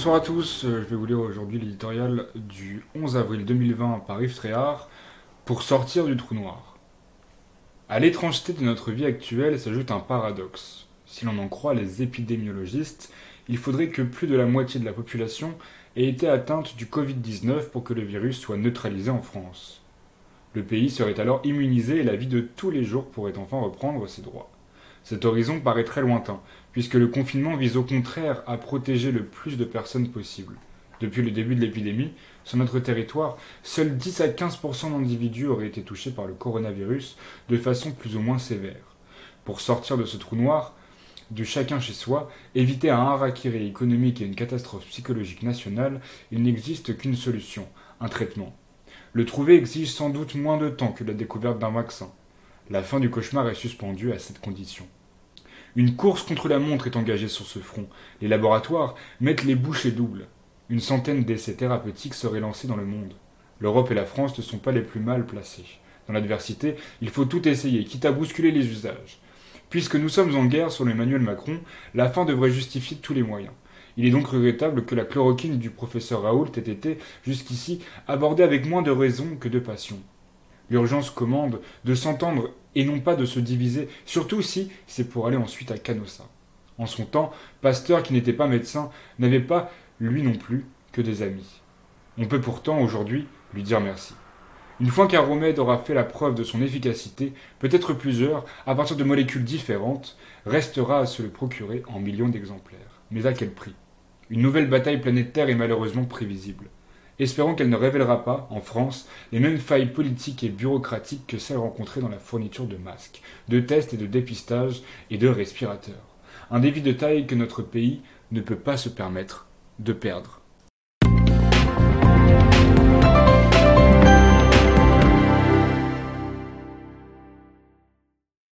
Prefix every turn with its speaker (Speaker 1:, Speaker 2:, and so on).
Speaker 1: Bonsoir à tous, euh, je vais vous lire aujourd'hui l'éditorial du 11 avril 2020 par Yves Tréhard pour sortir du trou noir. À l'étrangeté de notre vie actuelle s'ajoute un paradoxe. Si l'on en croit les épidémiologistes, il faudrait que plus de la moitié de la population ait été atteinte du Covid-19 pour que le virus soit neutralisé en France. Le pays serait alors immunisé et la vie de tous les jours pourrait enfin reprendre ses droits. Cet horizon paraît très lointain, puisque le confinement vise au contraire à protéger le plus de personnes possible. Depuis le début de l'épidémie, sur notre territoire, seuls 10 à 15% d'individus auraient été touchés par le coronavirus de façon plus ou moins sévère. Pour sortir de ce trou noir, de chacun chez soi, éviter un harakiri économique et une catastrophe psychologique nationale, il n'existe qu'une solution, un traitement. Le trouver exige sans doute moins de temps que la découverte d'un vaccin. La fin du cauchemar est suspendue à cette condition. Une course contre la montre est engagée sur ce front. Les laboratoires mettent les bouchées doubles. Une centaine d'essais thérapeutiques seraient lancés dans le monde. L'Europe et la France ne sont pas les plus mal placés. Dans l'adversité, il faut tout essayer, quitte à bousculer les usages. Puisque nous sommes en guerre sur l'Emmanuel Macron, la fin devrait justifier tous les moyens. Il est donc regrettable que la chloroquine du professeur Raoult ait été, jusqu'ici, abordée avec moins de raison que de passion. L'urgence commande de s'entendre et non pas de se diviser, surtout si c'est pour aller ensuite à Canossa. En son temps, Pasteur, qui n'était pas médecin, n'avait pas, lui non plus, que des amis. On peut pourtant aujourd'hui lui dire merci. Une fois qu'un remède aura fait la preuve de son efficacité, peut-être plusieurs, à partir de molécules différentes, restera à se le procurer en millions d'exemplaires. Mais à quel prix? Une nouvelle bataille planétaire est malheureusement prévisible. Espérons qu'elle ne révélera pas, en France, les mêmes failles politiques et bureaucratiques que celles rencontrées dans la fourniture de masques, de tests et de dépistage et de respirateurs. Un défi de taille que notre pays ne peut pas se permettre de perdre.